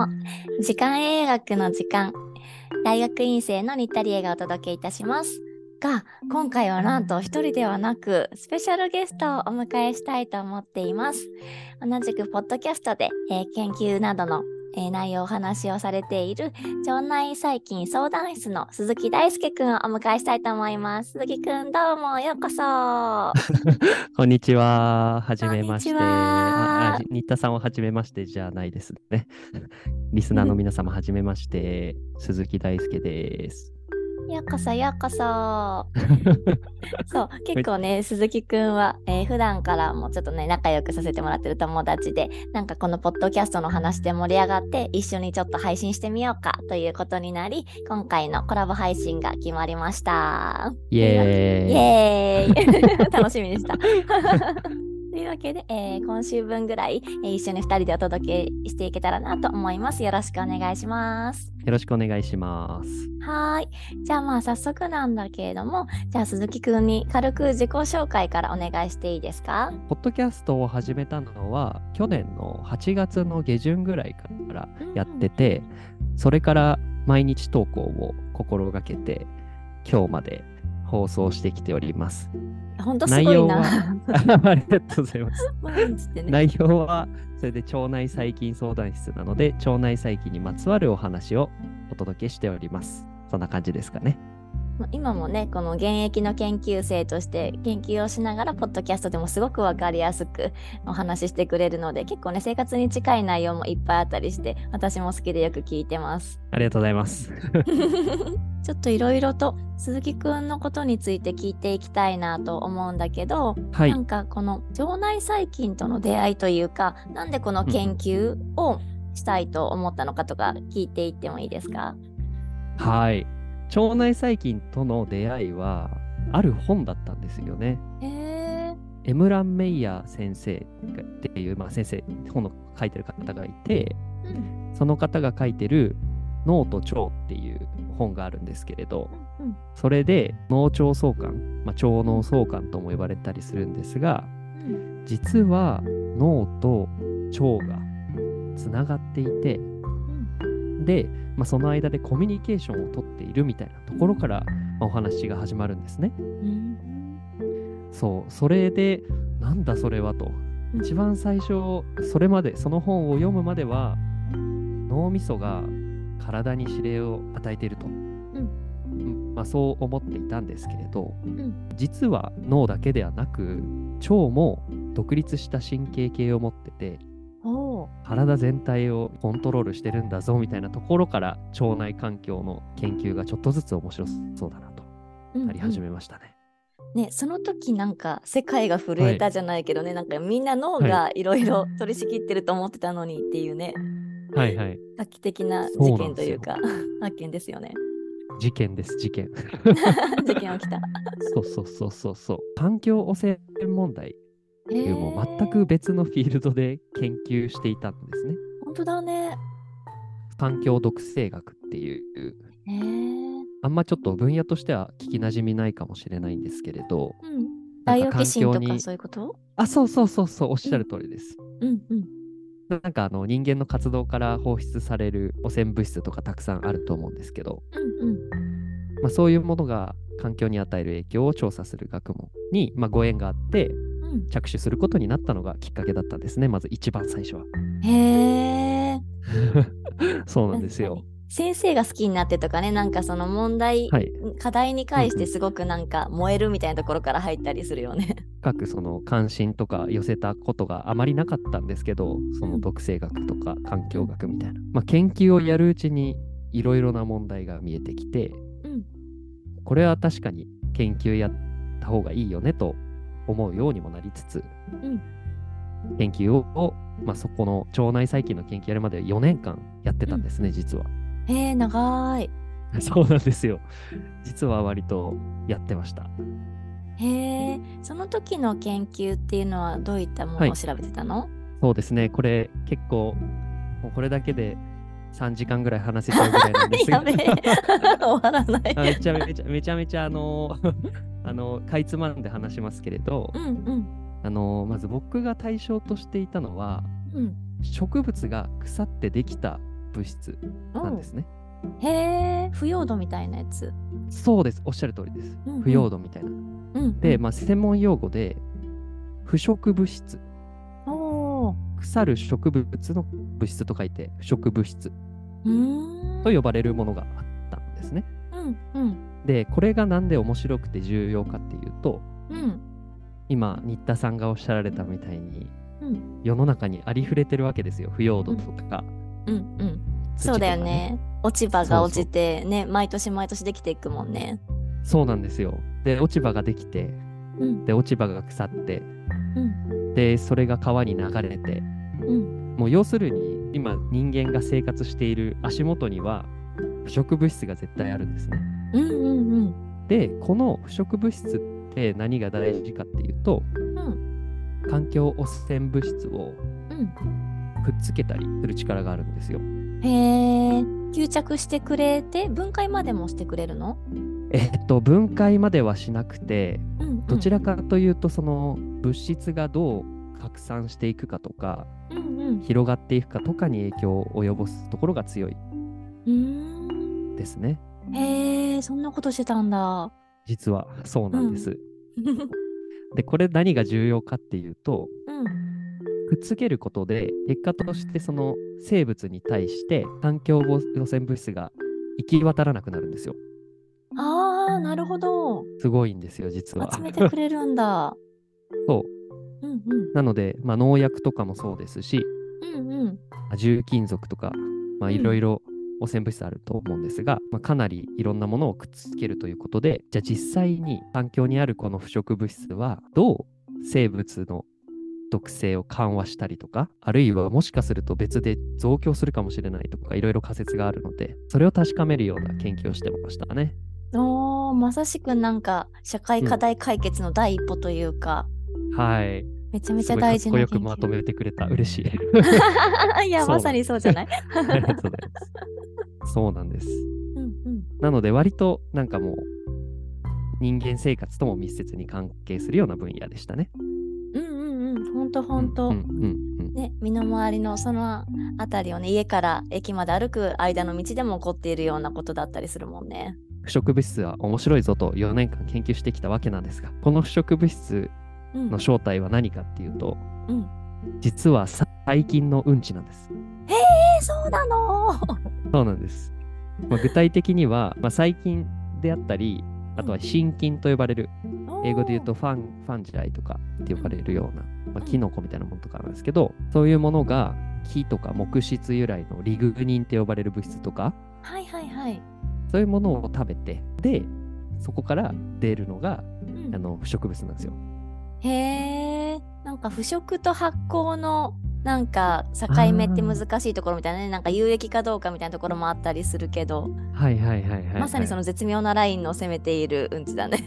も時間英学の時間大学院生の新田理恵がお届けいたします。が今回はなんと一人ではなくスペシャルゲストをお迎えしたいと思っています。同じくポッドキャストで、えー研究などの、えー内容をお話をされている腸内細菌相談室の鈴木大輔くんをお迎えしたいと思います鈴木くんどうもようこそ こんにちは。はじめまして。新田さんははじめましてじゃないですね。リスナーの皆様はじめまして。鈴木大輔です。ようこそようこそそう結構ね鈴木くんは、えー普段からもちょっとね仲良くさせてもらってる友達でなんかこのポッドキャストの話で盛り上がって一緒にちょっと配信してみようかということになり今回のコラボ配信が決まりました。イエーイ。イエーイ。楽しみでしたというわけで、えー今週分ぐらい、えー一緒に2人でお届けしていけたらなと思います。よろしくお願いします。よろしくお願いします。はーい。じゃあまあ早速なんだけれども、じゃあ鈴木くんに軽く自己紹介からお願いしていいですか？ポッドキャストを始めたのは去年の8月の下旬ぐらいからやってて、それから毎日投稿を心がけて今日まで放送してきております。ほんとすごいな。ありがとうございます。ね。内容はそれで腸内細菌相談室なので腸内細菌にまつわるお話をお届けしております。そんな感じですかね。まあ今もね、この現役の研究生として研究をしながら、ポッドキャストでもすごくわかりやすく お話ししてくれるので、結構ね、生活に近い内容もいっぱいあったりして、私も好きでよく聞いてます。ありがとうございます。ちょっといろいろと鈴木くんのことについて聞いていきたいなと思うんだけど、はいな。んかこの腸内細菌との出会いというかなんでこの研究をしたいと思ったのかとか聞いていってもいいですか？はい。腸内細菌との出会いはある本だったんですよね。エムラン・メイヤー先生っていう、まあ、先生、本の書いてる方がいて、うん。その方が書いてる脳と腸っていう本があるんですけれど、うんそれで脳腸相関、まあ、腸脳相関とも呼ばれたりするんですが、うん。実は脳と腸がつながっていてうんで、まあ、その間でコミュニケーションをとっているみたいなところから、まあお話が始まるんですね。うんそうそれでなんだそれはと。うん一番最初それまでその本を読むまでは脳みそが体に指令を与えていると、うん。まあ、そう思っていたんですけれど、ん。実は脳だけではなく腸も独立した神経系を持ってて体全体をコントロールしてるんだぞみたいなところから腸内環境の研究がちょっとずつ面白そうだなとうんなり始めましたね。ね、その時なんか世界が震えたじゃないけどね、なんかみんな脳がいろいろ取り仕切ってると思ってたのにっていうね、はいはい。画期的な事件というか 発見ですよね。事件です事件。事件起きた。そうそうそうそうそう。環境汚染問題っていうもう全く別のフィールドで研究していたんですね。本当だね。環境毒性学っていう。あんまちょっと分野としては聞きなじみないかもしれないんですけれど、うん。バイオキシンとかそういうこと？あ、そうそうそうそう、おっしゃる通りです。うんうん。なんかあの人間の活動から放出される汚染物質とかたくさんあると思うんですけど、うんうん。まあ、そういうものが環境に与える影響を調査する学問に、まあ、ご縁があってうん、着手することになったのがきっかけだったんですね、まず一番最初は。へえ。そうなんですよ。先生が好きになってとかね、なんかその問題、はい。課題に関してすごくなんか燃えるみたいなところから入ったりするよね。深くその関心とか寄せたことがあまりなかったんですけど、その毒性学とか環境学みたいな。まあ、研究をやるうちにいろいろな問題が見えてきて、うんこれは確かに研究やった方がいいよねと思うようにもなりつつ、うん研究を、まあ、そこの腸内細菌の研究やるまで4年間やってたんですね、実は。へえ、長い。そうなんですよ。実は割とやってました。へえ、その時の研究っていうのはどういったもはいのを調べてたの、そうですね、これ結構、もうこれだけで3時間ぐらい話せちゃうぐらいなんです やべえ 終わらない。あめちゃめちゃめちゃめちゃあの あのかいつまんで話しますけれど、うんうんあのまず僕が対象としていたのはうん植物が腐ってできた物質なんですね。へえ、腐葉土みたいなやつ。そうです。おっしゃる通りですうんうん。腐葉土みたいな。うん、で、まあ、専門用語で腐食物質。腐る植物の物質と書いて腐食物質。と呼ばれるものがあったんですね。うんうんで、これがなんで面白くて重要かっていうと、うん今、新田さんがおっしゃられたみたいに、うん世の中にありふれてるわけですよ。腐葉土とか。うんうん。土とかそうだよね。落ち葉が落ちてね毎年毎年できていくもんね。そうなんですよ。で、落ち葉ができて、うんで、落ち葉が腐って、うんで、それが川に流れて、うんもう要するに、今、人間が生活している足元には、腐食物質が絶対あるんですね。うんうんうんで、この腐食物質って何が大事かっていうと、うん環境汚染物質をうん。くっつけたりする力があるんですよ。へえ。吸着してくれて分解までもしてくれるの？えっと、分解まではしなくて、うんうん、どちらかというと、その物質がどう拡散していくかとか、広がっていくかとかに影響を及ぼすところが強いうーん。ですね。へえ、そんなことしてたんだ。実はそうなんです。で、これ何が重要かっていうと、うん。くっつけることで、結果としてその生物に対して環境汚染物質が行き渡らなくなるんですよ。ああ、なるほど。すごいんですよ、実は。集めてくれるんだ。そう。うんうんなので、まあ、農薬とかもそうですし、うんうん。まあ重金属とか、まあ、うんいろいろ汚染物質あると思うんですが、まあ、かなりいろんなものをくっつけるということで、じゃあ実際に環境にあるこの腐食物質はどう生物の毒性を緩和したりとか、あるいはもしかすると別で増強するかもしれないとか、いろいろ仮説があるので、それを確かめるような研究をしてましたね。おーまさしくなんか社会課題解決の第一歩というか、はい。めちゃめちゃ大事な研究。こよくまとめてくれた。嬉しい。いや、まさにそうじゃない？ありがとうございます。そうなんです。うんうん。なので割となんかもう人間生活とも密接に関係するような分野でしたね。うんうんうん。ほんとほんと。うんうんうんね、身の回りのそのあたりをね、家から駅まで歩く間の道でも起こっているようなことだったりするもんね。腐食物質は面白いぞと4年間研究してきたわけなんですが、この腐食物質うん。の正体は何かっていうと、うん実は細菌のうんちなんです。えー、そうなのそうなんです。まあ、具体的には、まあ、細菌であったり、あとは真菌と呼ばれる、英語で言うとファンファンジライとかって呼ばれるような、まあ、キノコみたいなものとかなんですけど、そういうものが木とか木質由来のリグニンって呼ばれる物質とか、はいはいはい。そういうものを食べて、で、そこから出るのがうんあの腐食物なんですよ。へえ、なんか腐食と発酵のなんか境目って難しいところみたいなね、なんか有益かどうかみたいなところもあったりするけど、はいはいはいはい、はい。まさにその絶妙なラインを攻めているうんちだね。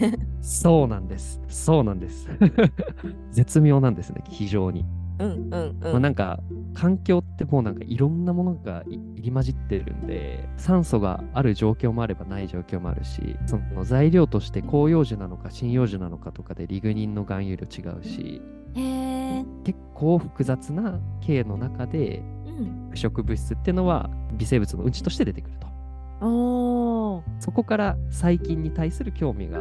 そうなんです。そうなんです。絶妙なんですね、非常に。うんうんうん。まあ、なんか環境ってもうなんかいろんなものがい入り混じってるんで酸素がある状況もあればない状況もあるしその材料として広葉樹なのか針葉樹なのかとかでリグニンの含有量違うし結構複雑な経の中でうん。腐食物質っていうのは微生物のうんちとして出てくるとそこから細菌に対する興味が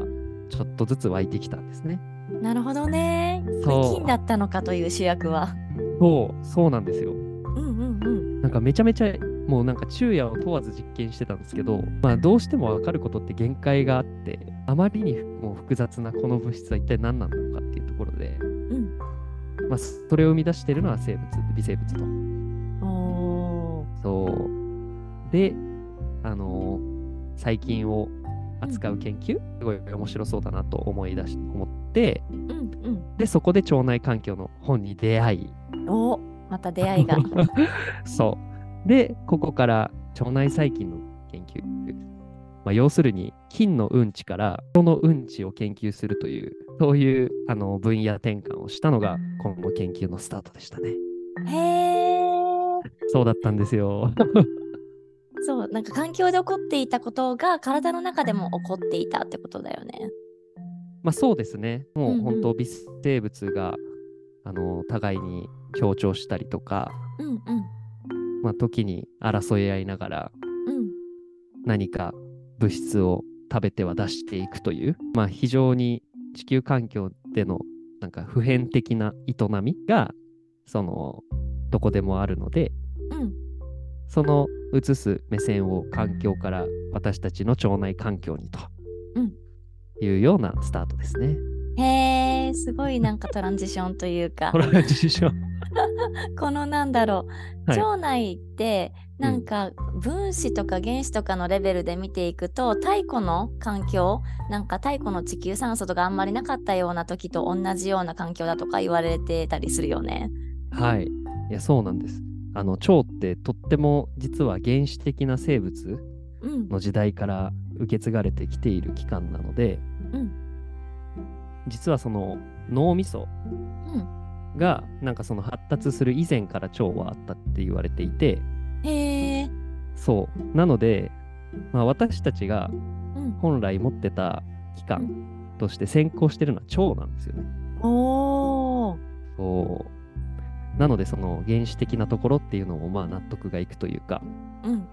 ちょっとずつ湧いてきたんですねなるほどね。そう菌だったのかという主役は。そうそうなんですようんうんうん。なんかめちゃめちゃもうなんか昼夜を問わず実験してたんですけど、まあどうしても分かることって限界があって、あまりにもう複雑なこの物質は一体何なのかっていうところで、うん。まあそれを生み出しているのは生物、微生物と。そう。で、あのー細菌を扱う研究、すごい面白そうだなと思い出し、思って、うんうん。で、そこで腸内環境の本に出会い、おまた出会いが。そう。で、ここから腸内細菌の研究。まあ、要するに、菌のうんちから人のうんちを研究するという、そういうあの分野転換をしたのが、この研究のスタートでしたね。へえ。そうだったんですよ。そう、なんか環境で起こっていたことが体の中でも起こっていたってことだよね。まあそうですね。もう本当、微生物が、あの互いに協調したりとか、うんうん。まあ、時に争い合いながらうん。何か物質を食べては出していくという、まあ、非常に地球環境でのなんか普遍的な営みがそのどこでもあるのでうん。その映す目線を環境から私たちの腸内環境にとうん。いうようなスタートですね。へえすごいなんかトランジションというか。これは自信このなんだろう、はい。腸内ってなんか分子とか原子とかのレベルで見ていくと太古の環境なんか太古の地球酸素とかあんまりなかったような時と同じような環境だとか言われてたりするよね。はい。いや、そうなんです。あの、腸ってとっても実は原始的な生物うん。の時代から受け継がれてきている器官なので、うん実はその脳みそうんがなんかその発達する以前から腸はあったって言われていて、へえそう。なので、まあ、私たちがうん本来持ってた器う官として先行してるのは腸なんですよね。おーそう。なので、その原始的なところっていうのもまあ納得がいくというか、うんうん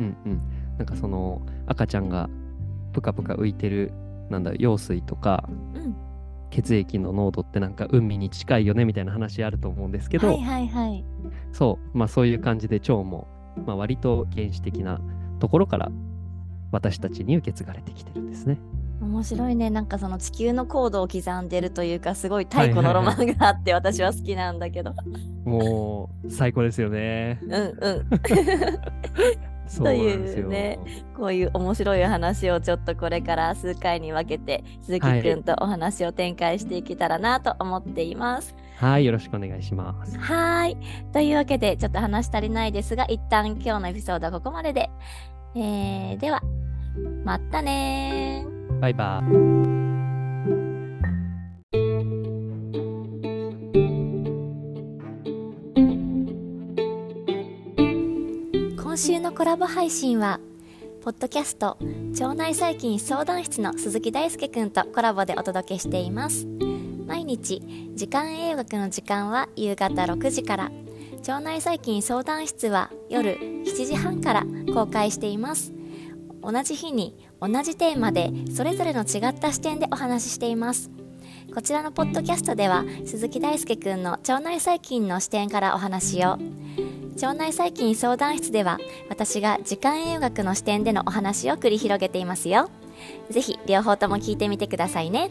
うんうん。なんかその赤ちゃんがぷかぷか浮いてる、なんだ、羊水とか、うん血液の濃度ってなんか海に近いよねみたいな話あると思うんですけど、はいはいはい。そう、まあそういう感じで腸も、まあ割と原始的なところから私たちに受け継がれてきてるんですね。面白いねなんかその地球の高度を刻んでるというかすごい太古のロマンがあって私は好きなんだけど。もう最高ですよね。うんうん。というねこういう面白い話をちょっとこれから数回に分けて鈴木くんとお話を展開していけたらなと思っています。はい、よろしくお願いします。はーい。というわけでちょっと話足りないですが一旦今日のエピソードはここまでで。えー、ではまたねー。バイバイ。今週のコラボ配信はポッドキャスト腸内細菌相談室の鈴木大輔くんとコラボでお届けしています。毎日時間栄養学の時間は夕方6時から腸内細菌相談室は夜7時半から公開しています。同じ日に同じテーマでそれぞれの違った視点でお話ししています。こちらのポッドキャストでは鈴木大輔くんの腸内細菌の視点からお話を。腸内細菌相談室では私が時間栄養学の視点でのお話を繰り広げていますよ。ぜひ両方とも聞いてみてくださいね。